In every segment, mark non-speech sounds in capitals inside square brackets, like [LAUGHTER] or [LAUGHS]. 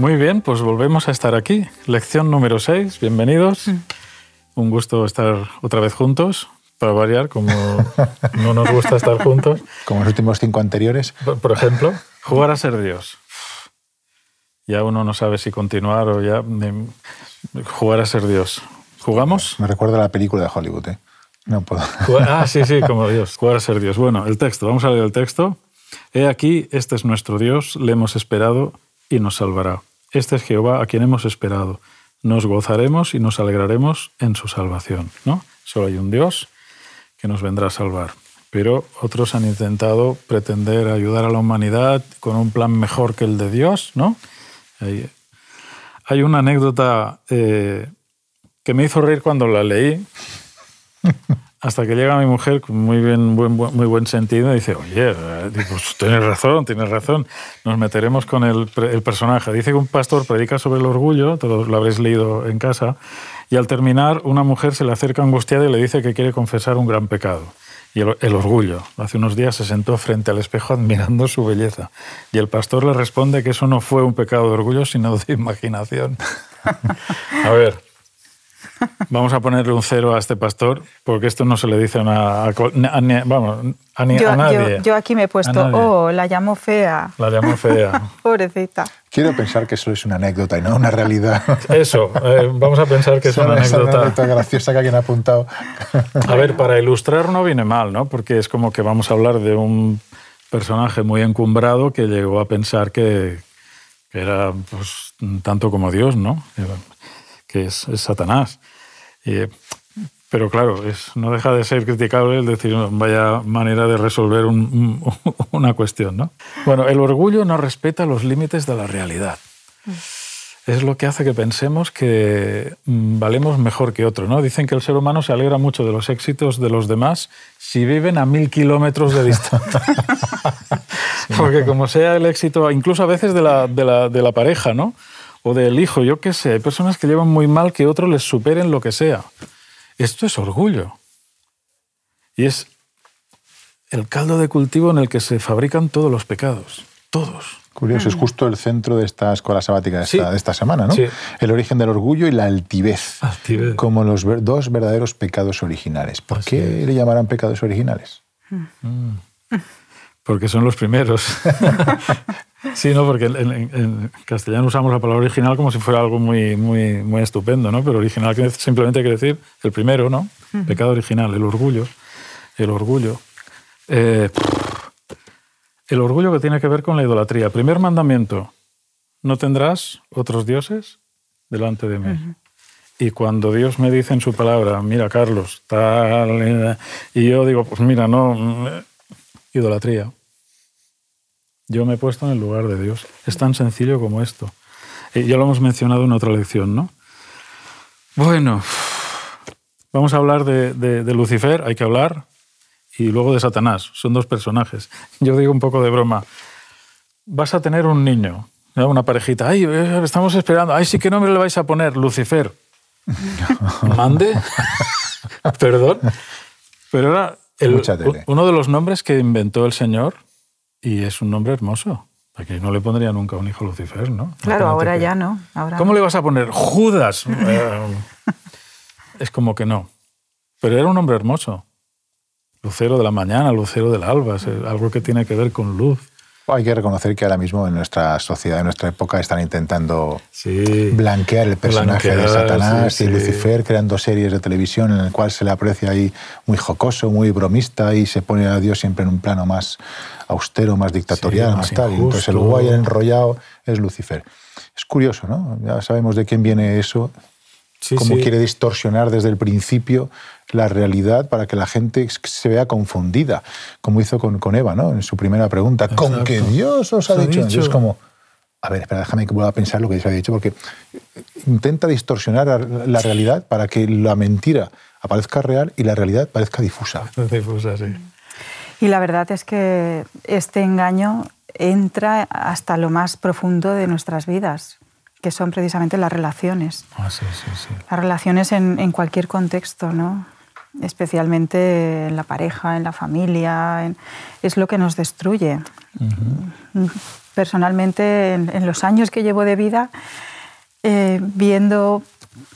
Muy bien, pues volvemos a estar aquí. Lección número 6, bienvenidos. Un gusto estar otra vez juntos, para variar, como [LAUGHS] no nos gusta estar juntos. Como los últimos cinco anteriores. Por, ejemplo, jugar a ser Dios. Ya uno no sabe si continuar o ya de- jugar a ser Dios. ¿Jugamos? Me recuerda a la película de Hollywood. ¿eh? No puedo. Ah, sí, sí, como Dios. Jugar a ser Dios. Bueno, el texto, vamos a leer el texto. He aquí, este es nuestro Dios, le hemos esperado y nos salvará. Este es Jehová a quien hemos esperado. Nos gozaremos y nos alegraremos en su salvación. ¿no? Solo hay un Dios que nos vendrá a salvar. Pero otros han intentado pretender ayudar a la humanidad con un plan mejor que el de Dios, ¿no? Hay, una anécdota eh, que me hizo reír cuando la leí, hasta que llega mi mujer con muy, buen, muy buen sentido y dice, oye, eh, pues tienes razón, tienes razón, nos meteremos con el personaje. Dice que un pastor predica sobre el orgullo, todos lo habréis leído en casa, y al terminar una mujer se le acerca angustiada y le dice que quiere confesar un gran pecado. Y el, el orgullo. Hace unos días se sentó frente al espejo admirando su belleza. Y el pastor le responde que eso no fue un pecado de orgullo, sino de imaginación. [LAUGHS] A ver, Vamos a ponerle un cero a este pastor, porque esto no se le dice a, una- a a vamos, a, Yo, a nadie. yo- yo aquí me he puesto, oh, la llamo fea. La llamo fea. [LAUGHS] Pobrecita. Quiero pensar que eso es una anécdota y no una realidad. [LAUGHS] Eso, eh, vamos a pensar que es una esa anécdota. graciosa que alguien ha apuntado. A ver, para ilustrar no viene mal, ¿no? Porque es como que vamos a hablar de un personaje muy encumbrado que llegó a pensar que, que era pues, tanto como Dios, ¿no? Que es, es Satanás. Y, pero claro, es, no deja de ser criticable el decir, vaya manera de resolver un- un- [LAUGHS] una cuestión, ¿no? Bueno, el orgullo no respeta los límites de la realidad. Es lo que hace que pensemos que mm, valemos mejor que otro, ¿no? Dicen que el ser humano se alegra mucho de los éxitos de los demás si viven a mil kilómetros de distancia. [LAUGHS] [LAUGHS] Porque como sea el éxito, incluso a veces de la, de la- de la pareja, ¿no? O del hijo, yo qué sé, hay personas que llevan muy mal que otros les superen lo que sea. Esto es orgullo. Y es el caldo de cultivo en el que se fabrican todos los pecados. Todos. Curioso, es justo el centro de esta escuela sabática de esta, Sí. de esta semana, ¿no? Sí. El origen del orgullo y la altivez, Altivez. como los ver- dos verdaderos pecados originales. ¿Por Así qué le llamarán pecados originales? Porque son los primeros. [LAUGHS] sí, no, porque en, en- castellano usamos la palabra original como si fuera algo muy, muy, muy estupendo, ¿no? Pero original simplemente quiere decir el primero, ¿no? Pecado original, el orgullo. El orgullo. Eh, el orgullo que tiene que ver con la idolatría. Primer mandamiento, no tendrás otros dioses delante de mí. Y cuando Dios me dice en su palabra, mira, Carlos, tal, eh", y yo digo, pues mira, no, mm, idolatría. Yo me he puesto en el lugar de Dios. Es tan sencillo como esto. Y ya lo hemos mencionado en otra lección, ¿no? Bueno, vamos a hablar de, de- de Lucifer, hay que hablar, y luego de Satanás. Son dos personajes. Yo digo un poco de broma. Vas a tener un niño, ¿no? una parejita. Ay, eh, estamos esperando. Ay, sí, ¿qué nombre le vais a poner? Lucifer. [LAUGHS] ¿Mande? [LAUGHS] Perdón. Pero era el- uno de los nombres que inventó el Señor y es un nombre hermoso. Porque no le pondría nunca un hijo Lucifer, ¿no? Claro, ahora que- ya no. Ahora ¿Cómo no. le vas a poner? Judas. [LAUGHS] Eh, es como que no. Pero era un hombre hermoso. Lucero de la mañana, lucero del alba, es algo que tiene que ver con luz. Hay que reconocer que ahora mismo en nuestra sociedad, en nuestra época, están intentando Sí. blanquear el personaje de Satanás sí, y sí. Lucifer, creando series de televisión en el cual se le aprecia ahí muy jocoso, muy bromista y se pone a Dios siempre en un plano más austero, más dictatorial, más, más tal. Entonces el guay enrollado es Lucifer. Es curioso, ¿no? Ya sabemos de quién viene eso, Sí, cómo sí. quiere distorsionar desde el principio la realidad para que la gente se vea confundida, como hizo con, con Eva, ¿no? En su primera pregunta, ¿con que Dios os ha dicho? dicho. Entonces, como, a ver, espera, déjame que vuelva a pensar lo que Dios ha dicho, porque intenta distorsionar la- la realidad para que la mentira aparezca real y la realidad parezca difusa. Difusa, sí. Y la verdad es que este engaño entra hasta lo más profundo de nuestras vidas, que son precisamente las relaciones. Ah, sí, sí, sí. Las relaciones en, en cualquier contexto, ¿no? especialmente en la pareja, en la familia, en- es lo que nos destruye. personalmente en, en los años que llevo de vida, eh, viendo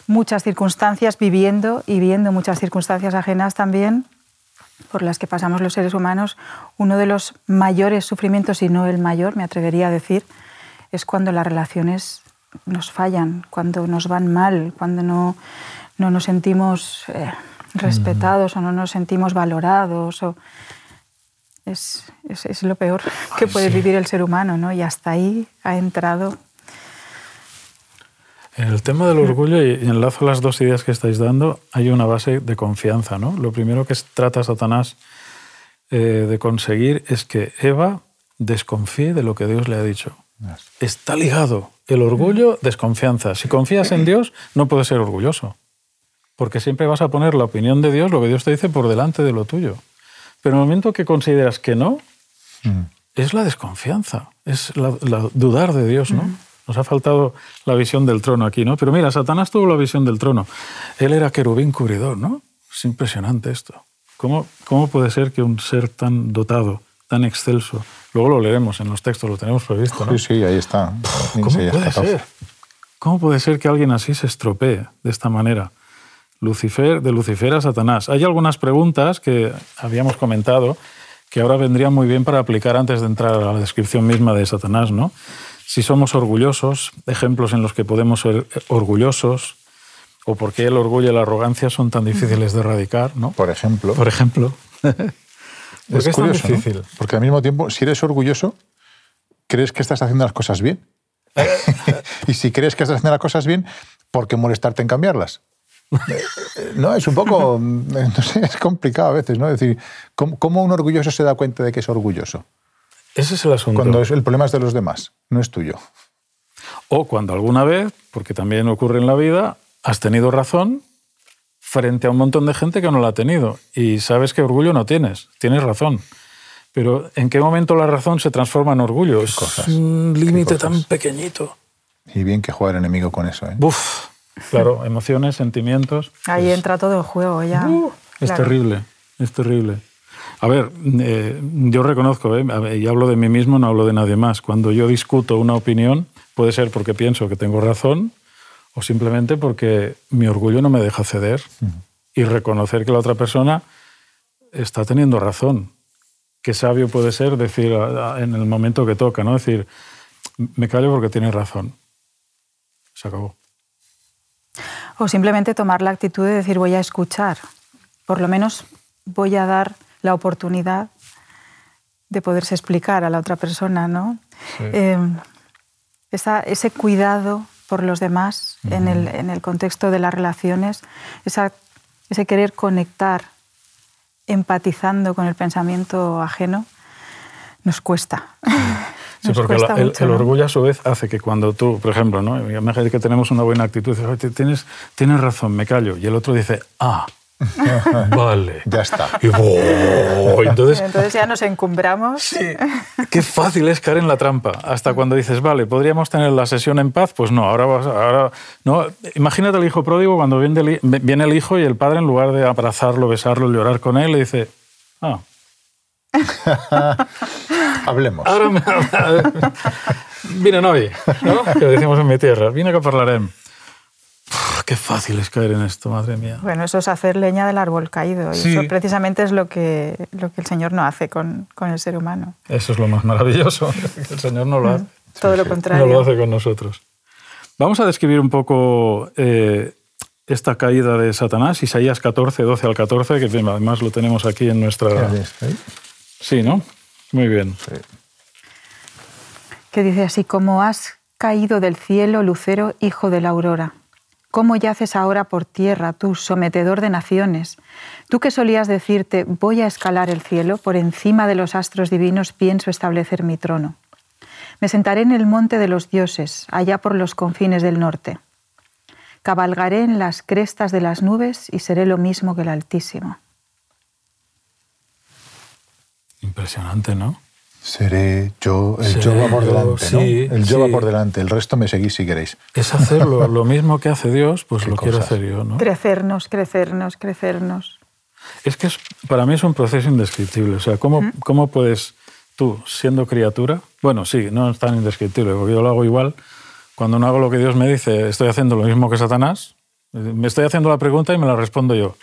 muchas circunstancias, viviendo y viendo muchas circunstancias ajenas también por las que pasamos los seres humanos, uno de los mayores sufrimientos, y no el mayor, me atrevería a decir, es cuando las relaciones nos fallan, cuando nos van mal, cuando no, no nos sentimos eh, respetados o no nos sentimos valorados. O... Es, es, es lo peor [LAUGHS] que puede sí. vivir el ser humano, ¿no? Y hasta ahí ha entrado En el tema del orgullo, y y enlazo las dos ideas que estáis dando, hay una base de confianza. ¿no? Lo primero que trata Satanás eh, de conseguir es que Eva desconfíe de lo que Dios le ha dicho. Está ligado el orgullo, desconfianza. Si confías en Dios, no puedes ser orgulloso. Porque siempre vas a poner la opinión de Dios, lo que Dios te dice, por delante de lo tuyo. Pero en el momento que consideras que no, Mm. es la desconfianza, es la, la dudar de Dios, ¿no? Nos ha faltado la visión del trono aquí, ¿no? Pero mira, Satanás tuvo la visión del trono. Él era querubín cubridor, ¿no? Es impresionante esto. ¿Cómo, cómo puede ser que un ser tan dotado, tan excelso, luego lo leeremos en los textos, lo tenemos previsto, ¿no? Sí, sí, ahí está. ¿Cómo puede 14. ser? ¿Cómo puede ser que alguien así se estropee de esta manera? Lucifer, de Lucifer a Satanás. Hay algunas preguntas que habíamos comentado que ahora vendrían muy bien para aplicar antes de entrar a la descripción misma de Satanás, ¿no? Si somos orgullosos, ejemplos en los que podemos ser orgullosos, o por qué el orgullo y la arrogancia son tan difíciles de erradicar, ¿no? Por ejemplo, Por ejemplo. [LAUGHS] ¿Por qué es curioso, ¿no? difícil? Porque al mismo tiempo, si eres orgulloso, crees que estás haciendo las cosas bien. [LAUGHS] y si crees que estás haciendo las cosas bien, ¿por qué molestarte en cambiarlas? Eh, no, es un poco, no sé, es complicado a veces, ¿no? Es decir, ¿cómo, cómo un orgulloso se da cuenta de que es orgulloso? Ese es el asunto. Cuando es- el problema es de los demás, no es tuyo. O cuando alguna vez, porque también ocurre en la vida, has tenido razón frente a un montón de gente que no la ha tenido. Y sabes que orgullo no tienes, tienes razón. Pero ¿en qué momento la razón se transforma en orgullo? Es cosas, un límite tan pequeñito. Y bien que juega el enemigo con eso, ¿eh? Buf, claro, emociones, sentimientos. Ahí entra todo en juego ya. Es Claro. terrible, es terrible. A ver, eh, yo reconozco, ¿eh? Y hablo de mí mismo, no hablo de nadie más. Cuando yo discuto una opinión, puede ser porque pienso que tengo razón o simplemente porque mi orgullo no me deja ceder y reconocer que la otra persona está teniendo razón. Qué sabio puede ser decir en el momento que toca, ¿no? Decir, me callo porque tienes razón. Se acabó. O simplemente tomar la actitud de decir voy a escuchar. Por lo menos voy a dar la oportunidad de poderse explicar a la otra persona, ¿no? Eh, esa- ese cuidado por los demás en, el, en el contexto de las relaciones, esa- ese querer conectar empatizando con el pensamiento ajeno, nos cuesta. [LAUGHS] Sí, Nos porque cuesta el, mucho, el orgullo a su vez hace que cuando tú, por ejemplo, ¿no? imagínate que tenemos una buena actitud, dices, "Oye, tienes, tienes razón, me callo, y el otro dice, ah, [LAUGHS] vale. Ya está. Y ¡oh! entonces, Entonces ya nos encumbramos. sí, qué fácil es caer en la trampa. Hasta cuando dices, vale, podríamos tener la sesión en paz, pues no, ahora vas, ahora no. Imagínate al hijo pródigo cuando viene viene el hijo y el padre en lugar de abrazarlo, besarlo, llorar con él, le dice, ah, [LAUGHS] Hablemos. Ahora me... [LAUGHS] Noi, ¿no? Que decimos en mi tierra. Vine que hablarem. Uf, Qué fácil es caer en esto, madre mía. Bueno, eso es hacer leña del árbol caído. Y Sí. eso precisamente es lo que, lo que el Señor no hace con, con el ser humano. Eso es lo más maravilloso. [LAUGHS] que El Señor no lo hace. Todo lo No contrario. lo hace con nosotros. Vamos a describir un poco eh, esta caída de Satanás, Isaías 14, 12 al 14, que además lo tenemos aquí en nuestra... Sí, ¿no? Muy bien. Que dice así, como has caído del cielo, lucero, hijo de la aurora. ¿Cómo yaces ahora por tierra, tú, sometedor de naciones? Tú que solías decirte, voy a escalar el cielo, por encima de los astros divinos pienso establecer mi trono. Me sentaré en el monte de los dioses, allá por los confines del norte. Cabalgaré en las crestas de las nubes y seré lo mismo que el Altísimo. Impresionante, ¿no? Seré yo, el Seré yo va por yo, delante, ¿no? sí, El yo va sí. por delante, el resto me seguís si queréis. Es hacerlo lo mismo que hace Dios, pues lo quiero cosas. hacer yo, ¿no? Crecernos, crecernos, crecernos. Es que es- para mí es un proceso indescriptible. O sea, ¿cómo, cómo puedes tú, siendo criatura, bueno, sí, no es tan indescriptible, porque yo lo hago igual. Cuando no hago lo que Dios me dice, estoy haciendo lo mismo que Satanás, me estoy haciendo la pregunta y me la respondo yo.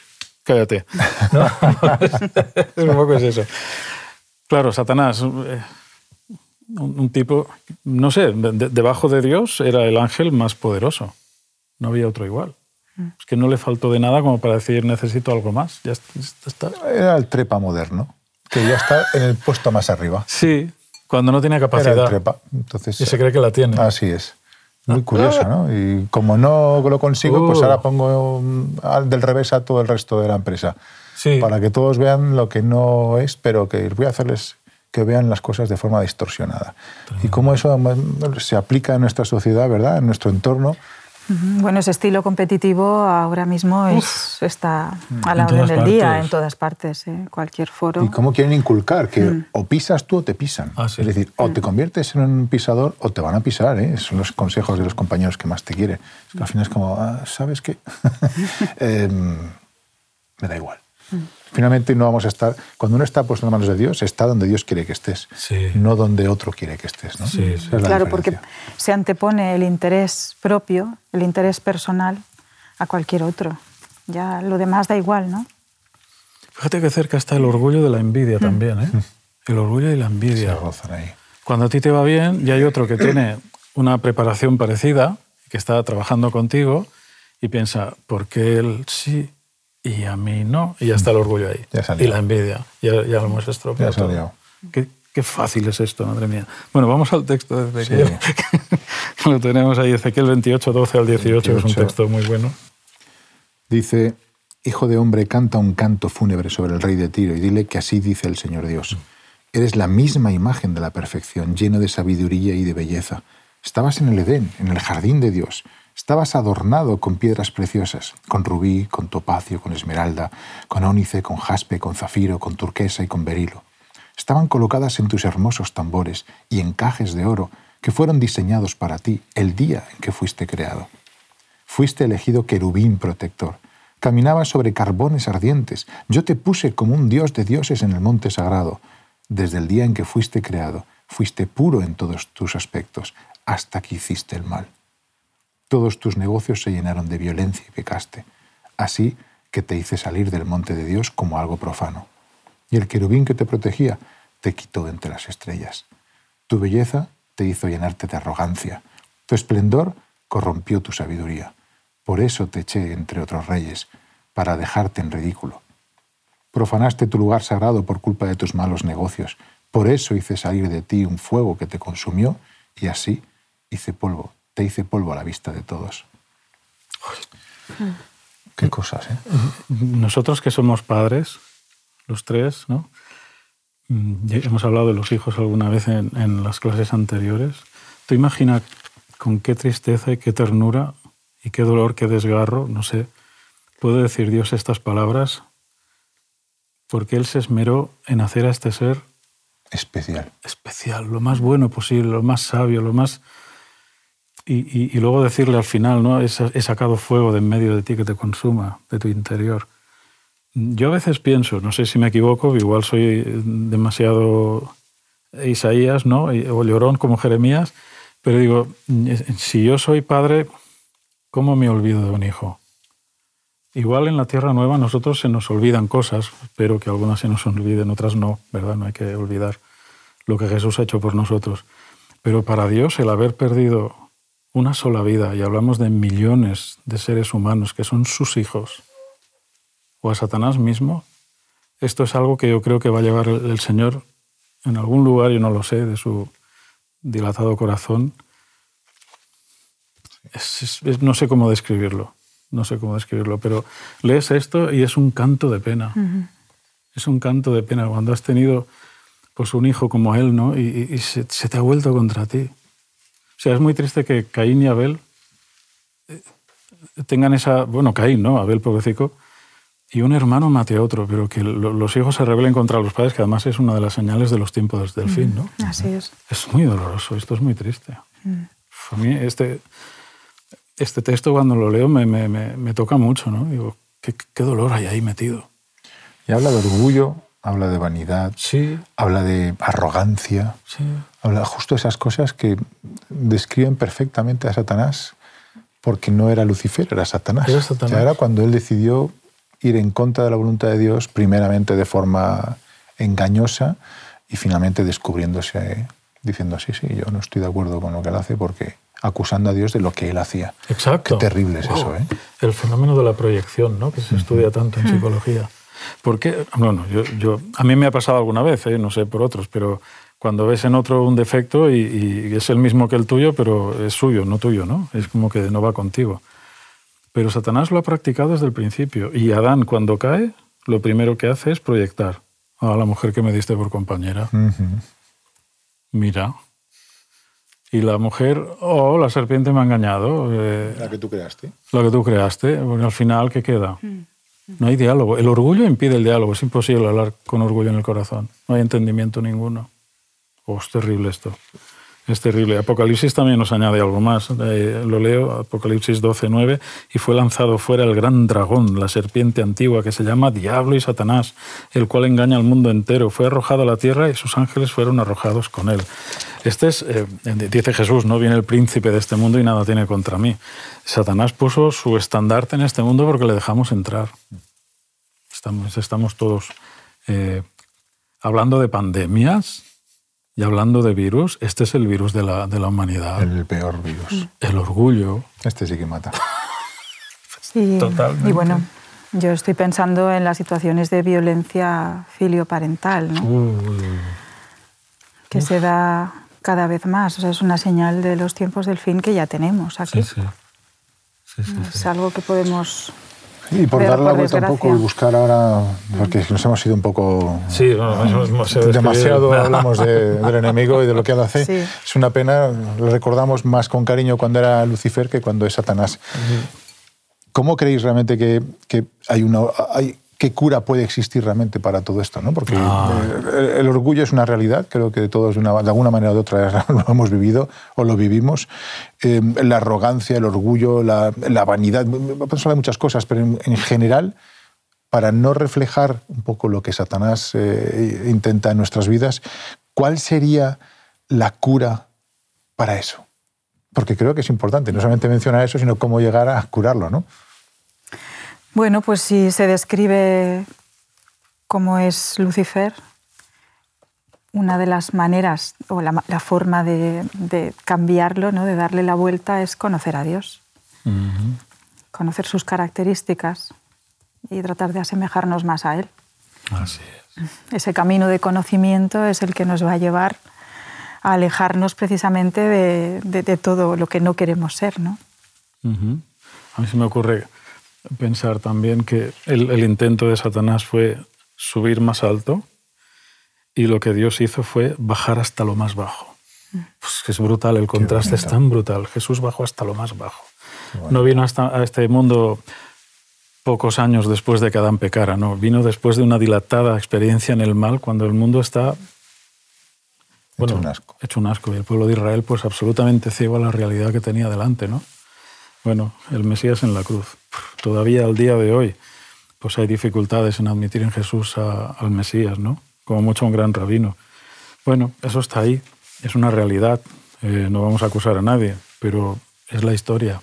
Cállate. [LAUGHS] ¿No? [LAUGHS] es un poco es eso. Claro, Satanás, eh, un, un tipo, no sé, de- debajo de Dios era el ángel más poderoso. No había otro igual. Es que no le faltó de nada como para decir necesito algo más. Ya est- ya está. Era el trepa moderno, que ya está en el puesto más arriba. Sí, cuando no tiene Era el capacidad trepa. Entonces, y se cree que la tiene. Así es. Muy curioso, ¿no? Y como no lo consigo, pues Uh. ahora pongo mm, al del revés a todo el resto de la empresa. Sí. Para que todos vean lo que no es, pero que voy a hacerles que vean las cosas de forma distorsionada. Y cómo eso mm, se aplica en nuestra sociedad, ¿verdad? En nuestro entorno. Bueno, ese estilo competitivo ahora mismo es, está a la En orden del día, partes. en todas partes, ¿eh? cualquier foro. Y cómo quieren inculcar que o pisas tú o te pisan. Ah, sí. Es decir, o te conviertes en un pisador o te van a pisar. ¿eh? Son los consejos de los compañeros que más te quieren. Es que al final es como, ah, ¿sabes qué? [LAUGHS] Em, me da igual. Finalmente no vamos a estar... Cuando uno está puesto en las manos de Dios, está donde Dios quiere que estés, Sí. no donde otro quiere que estés. ¿no? Sí, sí. Esa es la Claro, porque se antepone el interés propio, el interés personal a cualquier otro. Ya lo demás da igual, ¿no? Fíjate que cerca está el orgullo de la envidia también, ¿eh? El orgullo y la Se envidia. ahí. Cuando a ti te va bien, y hay otro que tiene una preparación parecida, que está trabajando contigo, y piensa, ¿por qué él sí y a mí no? Y ya está el orgullo ahí. Ya y la envidia. Ya, ya lo hemos estropeado. Ya todo. Qué, qué fácil es esto, madre mía. Bueno, vamos al texto de Sí. [LAUGHS] Lo tenemos ahí, Ezequiel 28, 12 al 18, que es un 28. texto muy bueno. Dice, Hijo de hombre, canta un canto fúnebre sobre el rey de Tiro y dile que así dice el Señor Dios. Eres la misma imagen de la perfección, lleno de sabiduría y de belleza. Estabas en el Edén, en el jardín de Dios. Estabas adornado con piedras preciosas, con rubí, con topacio, con esmeralda, con ónice, con jaspe, con zafiro, con turquesa y con berilo. Estaban colocadas en tus hermosos tambores y encajes de oro que fueron diseñados para ti el día en que fuiste creado. Fuiste elegido querubín protector. Caminabas sobre carbones ardientes. Yo te puse como un dios de dioses en el monte sagrado. Desde el día en que fuiste creado, fuiste puro en todos tus aspectos, hasta que hiciste el mal. Todos tus negocios se llenaron de violencia y pecaste. Así que te hice salir del monte de Dios como algo profano. Y el querubín que te protegía te quitó de entre las estrellas. Tu belleza te hizo llenarte de arrogancia. Tu esplendor corrompió tu sabiduría. Por eso te eché entre otros reyes, para dejarte en ridículo. Profanaste tu lugar sagrado por culpa de tus malos negocios. Por eso hice salir de ti un fuego que te consumió y así hice polvo, te hice polvo a la vista de todos. Qué cosas, ¿eh? Nosotros que somos padres, los tres, ¿no? Mm, Hemos hablado de los hijos alguna vez en, en las clases anteriores. Tú imagina con qué tristeza y qué ternura y qué dolor, qué desgarro, no sé, puede decir Dios estas palabras porque Él se esmeró en hacer a este ser Especial. especial, lo más bueno posible, lo más sabio, lo más... Y, y- y luego decirle al final, ¿no? He, he sacado fuego de en medio de ti que te consuma, de tu interior. Yo a veces pienso, no sé si me equivoco, igual soy demasiado Isaías, ¿no? O llorón como Jeremías, pero digo, si yo soy padre, ¿cómo me olvido de un hijo? Igual en la Tierra Nueva nosotros se nos olvidan cosas, pero que algunas se nos olviden, otras no, ¿verdad? No hay que olvidar lo que Jesús ha hecho por nosotros. Pero para Dios el haber perdido una sola vida, y hablamos de millones de seres humanos que son sus hijos, o a Satanás mismo, esto es algo que yo creo que va a llevar el, Señor en algún lugar, yo no lo sé, de su dilatado corazón. Es- es- es- no sé cómo describirlo, no sé cómo describirlo, pero lees esto y es un canto de pena. Es un canto de pena cuando has tenido pues, un hijo como él, ¿no? Y, y- y se, se te ha vuelto contra ti. O sea, es muy triste que Caín y Abel eh, tengan esa, bueno, Caín, ¿no? Abel pobrecito, y un hermano mate a otro, pero que lo- los hijos se rebelen contra los padres, que además es una de las señales de los tiempos del fin, ¿no? Así es. Es muy doloroso, esto es muy triste. A mí este, este texto cuando lo leo me, me- me- me toca mucho, ¿no? Digo, ¿qué, qué dolor hay ahí metido. Y habla de orgullo habla de vanidad, Sí, habla de arrogancia, sí. Habla justo esas cosas que describen perfectamente a Satanás, porque no era Lucifer, era Satanás. Era Satanás. Ya era cuando él decidió ir en contra de la voluntad de Dios, primeramente de forma engañosa y finalmente descubriéndose, diciendo, sí, sí, yo no estoy de acuerdo con lo que él hace porque acusando a Dios de lo que él hacía. Exacto. Qué terrible es Wow. eso, ¿eh? El fenómeno de la proyección, ¿no? que se estudia tanto en psicología. Porque, bueno, yo, yo- a mí me ha pasado alguna vez, ¿eh? no sé por otros, pero cuando ves en otro un defecto y, y es el mismo que el tuyo, pero es suyo, no tuyo, ¿no? Es como que no va contigo. Pero Satanás lo ha practicado desde el principio. Y Adán, cuando cae, lo primero que hace es proyectar a la mujer que me diste por compañera. Mira. Y la mujer, oh, la serpiente me ha engañado. eh, La que tú creaste. lo que tú creaste, porque al final, ¿qué queda? No hay diálogo. El orgullo impide el diálogo. Es imposible hablar con orgullo en el corazón. No hay entendimiento ninguno. Es terrible esto. Es terrible. Apocalipsis también nos añade algo más. Eh, lo leo, Apocalipsis 12, 9. Y fue lanzado fuera el gran dragón, la serpiente antigua, que se llama Diablo y Satanás, el cual engaña al mundo entero. Fue arrojado a la tierra y sus ángeles fueron arrojados con él. Este es, eh, dice Jesús, no viene el príncipe de este mundo y nada tiene contra mí. Satanás puso su estandarte en este mundo porque le dejamos entrar. Estamos, estamos todos eh, hablando de pandemias y hablando de virus. Este es el virus de la, de la humanidad. El peor virus. El orgullo. Este sí que mata. [LAUGHS] Y, Totalmente. y bueno, yo estoy pensando en las situaciones de violencia filioparental, ¿no? Uy, que se da cada vez más. O sea, es una señal de los tiempos del fin que ya tenemos aquí. sí, sí. Sí, sí, Es algo que podemos... Y por Pero dar la vuelta un poco y buscar ahora, porque nos hemos ido un poco... Sí, bueno, hemos- hemos- Demasiado [LAUGHS] hablamos de- del enemigo y de lo que él hace. Sí. Es una pena, lo recordamos más con cariño cuando era Lucifer que cuando es Satanás. ¿Cómo creéis realmente que, que hay una... Hay, ¿Qué cura puede existir realmente para todo esto? ¿no? Porque Ah. eh, el, el orgullo es una realidad, creo que todos de, una- de alguna manera o de otra [LAUGHS] lo hemos vivido o lo vivimos. Eh, la arrogancia, el orgullo, la, la vanidad, podemos hablar de muchas cosas, pero en, en general, para no reflejar un poco lo que Satanás eh, intenta en nuestras vidas, ¿cuál sería la cura para eso? Porque creo que es importante, no solamente mencionar eso, sino cómo llegar a curarlo, ¿no? Bueno, pues si se describe cómo es Lucifer, una de las maneras o la, ma- la forma de, de cambiarlo, ¿no? de darle la vuelta, es conocer a Dios, conocer sus características y tratar de asemejarnos más a Él. Así es. Ese camino de conocimiento es el que nos va a llevar a alejarnos precisamente de, de- de todo lo que no queremos ser. ¿no? A mí se me ocurre pensar también que el, el intento de Satanás fue subir más alto y lo que Dios hizo fue bajar hasta lo más bajo. Pues es brutal, el contraste es tan brutal. Jesús bajó hasta lo más bajo. No vino hasta a este mundo pocos años después de que Adán pecara, no. Vino después de una dilatada experiencia en el mal, cuando el mundo está Hecho un asco. Hecho un asco. Y el pueblo de Israel, pues absolutamente ciego a la realidad que tenía delante, ¿no? Bueno, el Mesías en la cruz. Todavía al día de hoy, pues hay dificultades en admitir en Jesús a- al Mesías, ¿no? Como mucho un gran rabino. Bueno, eso está ahí, es una realidad. Eh, no vamos a acusar a nadie, pero es la historia.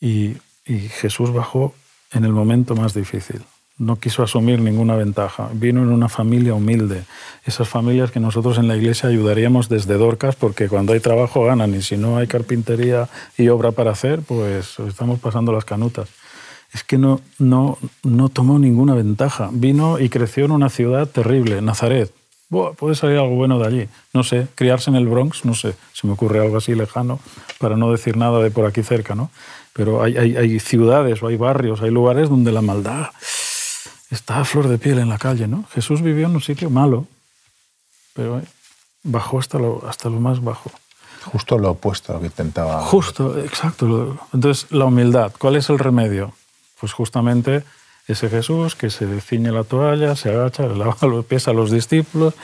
Y, y Jesús bajó en el momento más difícil. No quiso asumir ninguna ventaja. Vino en una familia humilde. Esas familias que nosotros en la iglesia ayudaríamos desde Dorcas porque cuando hay trabajo ganan y si no hay carpintería y obra para hacer, pues estamos pasando las canutas. Es que no, no, no tomó ninguna ventaja. Vino y creció en una ciudad terrible, Nazaret. Buah, puede salir algo bueno de allí. No sé, criarse en el Bronx, no sé, se me ocurre algo así lejano, para no decir nada de por aquí cerca, ¿no? Pero hay, hay, hay ciudades o hay barrios, hay lugares donde la maldad está a flor de piel en la calle, ¿no? Jesús vivió en un sitio malo, pero eh, bajó hasta lo, hasta lo más bajo. Justo lo opuesto a lo que intentaba. Justo, exacto. Entonces, la humildad, ¿cuál es el remedio? Pues justamente ese Jesús que se ciñe la toalla, se agacha, le lava los pies a los discípulos,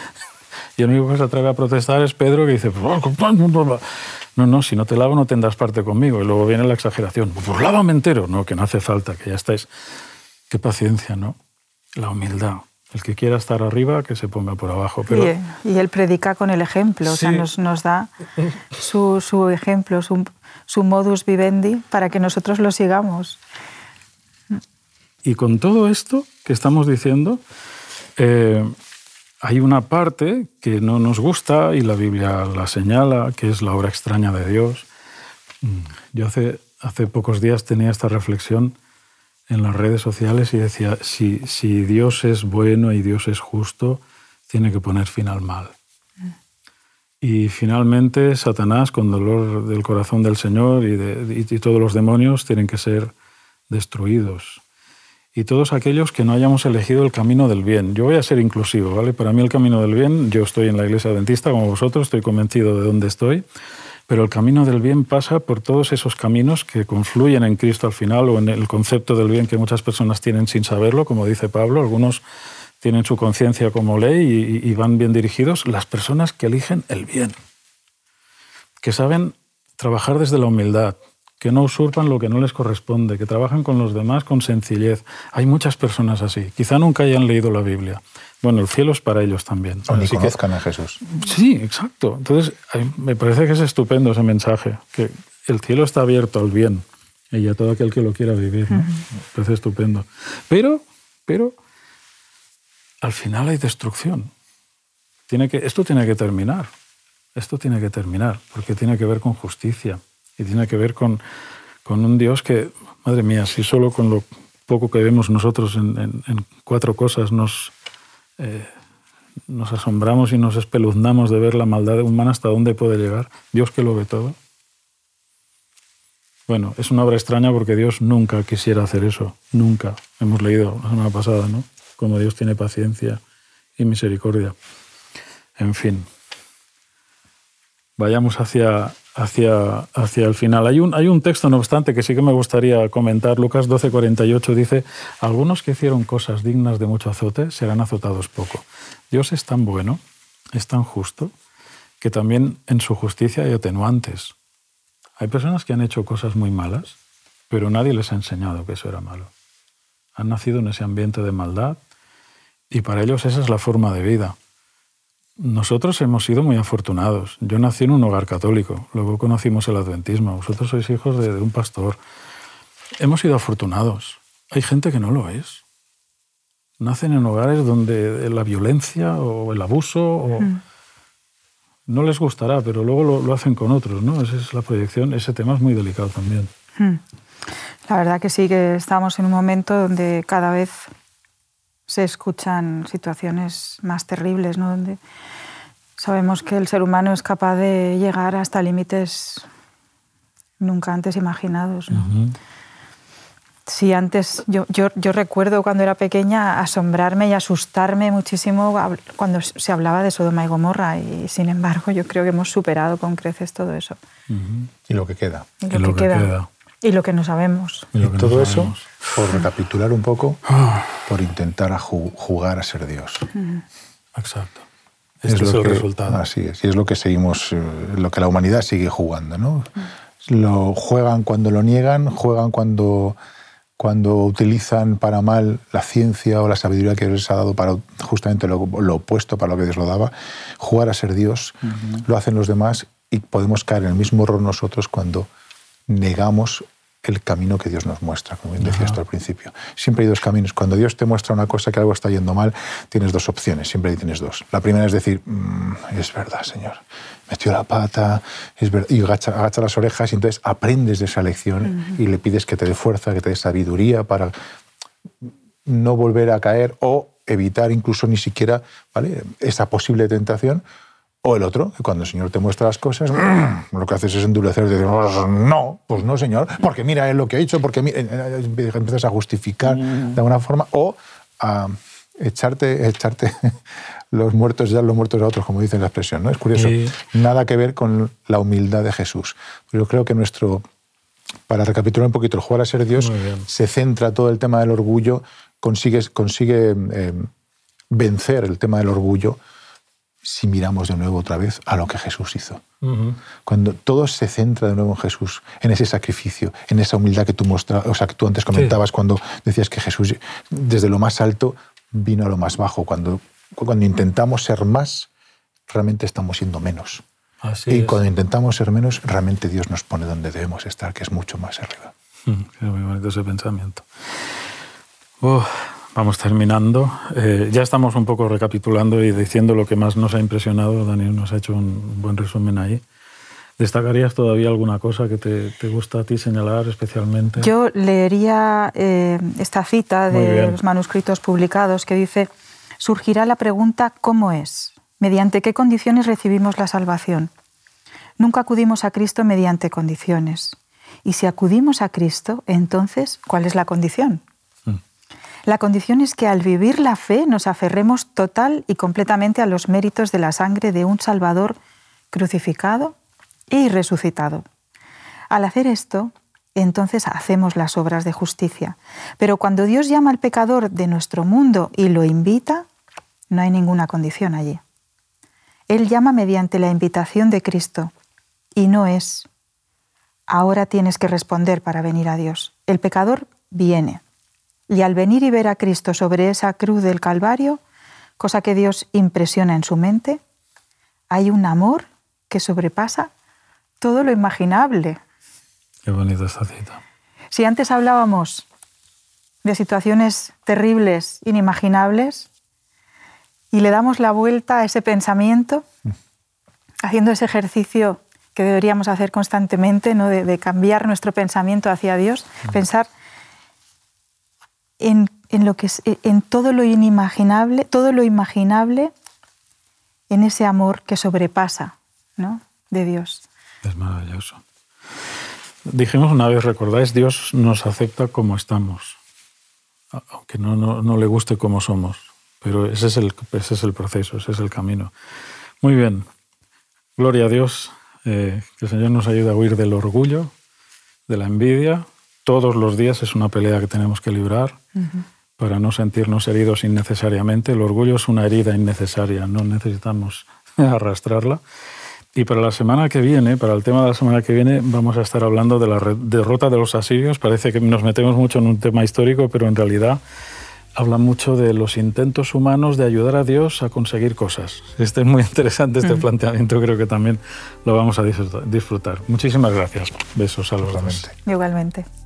y el único que se atreve a protestar es Pedro que dice, no, no, si no te lavo no tendrás parte conmigo. Y luego viene la exageración, pues lávame entero. No, que no hace falta, que ya estáis. Qué paciencia, ¿no? La humildad. El que quiera estar arriba, que se ponga por abajo. Pero... Y, él predica con el ejemplo, o sea, nos, nos da su, su ejemplo, su, su, modus vivendi para que nosotros lo sigamos. Y con todo esto que estamos diciendo, eh, hay una parte que no nos gusta y la Biblia la señala, que es la obra extraña de Dios. Yo hace, hace pocos días tenía esta reflexión en las redes sociales y decía, si, si Dios es bueno y Dios es justo, tiene que poner fin al mal. Y finalmente Satanás, con dolor del corazón del Señor y, de, y todos los demonios, tienen que ser destruidos. Y todos aquellos que no hayamos elegido el camino del bien. Yo voy a ser inclusivo, ¿vale? Para mí el camino del bien, yo estoy en la iglesia adventista como vosotros, estoy convencido de dónde estoy, pero el camino del bien pasa por todos esos caminos que confluyen en Cristo al final o en el concepto del bien que muchas personas tienen sin saberlo, como dice Pablo. Algunos tienen su conciencia como ley y, van bien dirigidos. Las personas que eligen el bien, que saben trabajar desde la humildad, que no usurpan lo que no les corresponde, que trabajan con los demás con sencillez. Hay muchas personas así. Quizá nunca hayan leído la Biblia, bueno, el cielo es para ellos también. O ni conozcan a Jesús. Sí, exacto. Entonces, me parece que es estupendo ese mensaje, que el cielo está abierto al bien y a todo aquel que lo quiera vivir. Me parece estupendo. Pero, pero, al final hay destrucción. Tiene que, esto tiene que terminar. Esto tiene que terminar, porque tiene que ver con justicia y tiene que ver con, con un Dios que, madre mía, si solo con lo poco que vemos nosotros en cuatro cosas nos, eh, nos asombramos y nos espeluznamos de ver la maldad humana hasta dónde puede llegar. Dios que lo ve todo. Bueno, es una obra extraña porque Dios nunca quisiera hacer eso. Nunca. Hemos leído la semana pasada, ¿no? Como Dios tiene paciencia y misericordia. En fin. Vayamos hacia hacia, hacia el final. Hay un, hay un texto, no obstante, que sí que me gustaría comentar. Lucas 12, 48 dice, algunos que hicieron cosas dignas de mucho azote serán azotados poco. Dios es tan bueno, es tan justo, que también en su justicia hay atenuantes. Hay personas que han hecho cosas muy malas, pero nadie les ha enseñado que eso era malo. Han nacido en ese ambiente de maldad y para ellos esa es la forma de vida. Nosotros hemos sido muy afortunados. Yo nací en un hogar católico, luego conocimos el adventismo. Vosotros sois hijos de, un pastor. Hemos sido afortunados. Hay gente que no lo es. Nacen en hogares donde la violencia o el abuso hmm. no les gustará, pero luego lo, hacen con otros, ¿no? Esa es la proyección. Ese tema es muy delicado también. Hmm. La verdad que sí, que estamos en un momento donde cada vez se escuchan situaciones más terribles, ¿no? donde sabemos que el ser humano es capaz de llegar hasta límites nunca antes imaginados. ¿no? Sí, antes yo, yo, yo, recuerdo cuando era pequeña asombrarme y asustarme muchísimo cuando se hablaba de Sodoma y Gomorra y sin embargo yo creo que hemos superado con creces todo eso. Y lo que queda. Y lo, que, queda. Y lo que no sabemos. Y, todo eso, por recapitular un poco, ah. por intentar jugar a ser Dios. Exacto. Este es, el resultado. Así es. Y es lo que seguimos, eh, lo que la humanidad sigue jugando. ¿no? Lo juegan cuando lo niegan, juegan cuando, cuando utilizan para mal la ciencia o la sabiduría que Dios les ha dado para justamente lo, opuesto para lo que Dios lo daba. Jugar a ser Dios, lo hacen los demás y podemos caer en el mismo error nosotros cuando negamos el camino que Dios nos muestra, como bien decías tú al principio. Siempre hay dos caminos. Cuando Dios te muestra una cosa que algo está yendo mal, tienes dos opciones, siempre tienes dos. La primera es decir, mm, es verdad, Señor, metió la pata, es verdad, y agacha, las orejas y entonces aprendes de esa lección y le pides que te dé fuerza, que te dé sabiduría para no volver a caer o evitar incluso ni siquiera ¿vale? esa posible tentación o el otro, que cuando el Señor te muestra las cosas, lo que haces es endurecer y decir, no, pues no, Señor, porque mira es lo que ha hecho, porque empiezas a justificar mm. de alguna forma, o a echarte, echarte [LAUGHS] los muertos ya los muertos a otros, como dice la expresión. ¿no? Es curioso. Nada que ver con la humildad de Jesús. Yo creo que nuestro, para recapitular un poquito, el jugar a ser Dios, se centra todo el tema del orgullo, consigue, consigue eh, vencer el tema del orgullo si miramos de nuevo otra vez a lo que Jesús hizo. Cuando todo se centra de nuevo en Jesús, en ese sacrificio, en esa humildad que tú, mostra, o sea, que tú antes comentabas cuando decías que Jesús desde lo más alto vino a lo más bajo. Cuando, cuando intentamos ser más, realmente estamos siendo menos. Así y es. cuando intentamos ser menos, realmente Dios nos pone donde debemos estar, que es mucho más arriba. Mm, [LAUGHS] qué muy bonito ese pensamiento. Vamos terminando. Eh, ya estamos un poco recapitulando y diciendo lo que más nos ha impresionado. Daniel nos ha hecho un buen resumen ahí. ¿Destacarías todavía alguna cosa que te, te gusta a ti señalar especialmente? Yo leería eh, esta cita Muy de bien. los manuscritos publicados que dice, surgirá la pregunta ¿cómo es? ¿Mediante qué condiciones recibimos la salvación? Nunca acudimos a Cristo mediante condiciones. Y si acudimos a Cristo, entonces, ¿cuál es la condición? La condición es que al vivir la fe nos aferremos total y completamente a los méritos de la sangre de un Salvador crucificado y resucitado. Al hacer esto, entonces hacemos las obras de justicia. Pero cuando Dios llama al pecador de nuestro mundo y lo invita, no hay ninguna condición allí. Él llama mediante la invitación de Cristo y no es, ahora tienes que responder para venir a Dios. El pecador viene. Y al venir y ver a Cristo sobre esa cruz del Calvario, cosa que Dios impresiona en su mente, hay un amor que sobrepasa todo lo imaginable. Qué bonita esta cita. Si antes hablábamos de situaciones terribles, inimaginables, y le damos la vuelta a ese pensamiento, haciendo ese ejercicio que deberíamos hacer constantemente, ¿no? de, de cambiar nuestro pensamiento hacia Dios, pensar en, en lo que es, en todo lo inimaginable, todo lo imaginable en ese amor que sobrepasa ¿no? de Dios. Es maravilloso. Dijimos una vez, recordáis, Dios nos acepta como estamos, aunque no, no, no le guste como somos, pero ese es, el, ese es el proceso, ese es el camino. Muy bien, gloria a Dios, eh, que el Señor nos ayude a huir del orgullo, de la envidia. Todos los días es una pelea que tenemos que librar para no sentirnos heridos innecesariamente. El orgullo es una herida innecesaria, no necesitamos [LAUGHS] arrastrarla. Y para la semana que viene, para el tema de la semana que viene, vamos a estar hablando de la derrota de los asirios. Parece que nos metemos mucho en un tema histórico, pero en realidad habla mucho de los intentos humanos de ayudar a Dios a conseguir cosas. Este es muy interesante, este planteamiento creo que también lo vamos a disfrutar-. Muchísimas gracias. Besos a los dos. Realmente. Igualmente.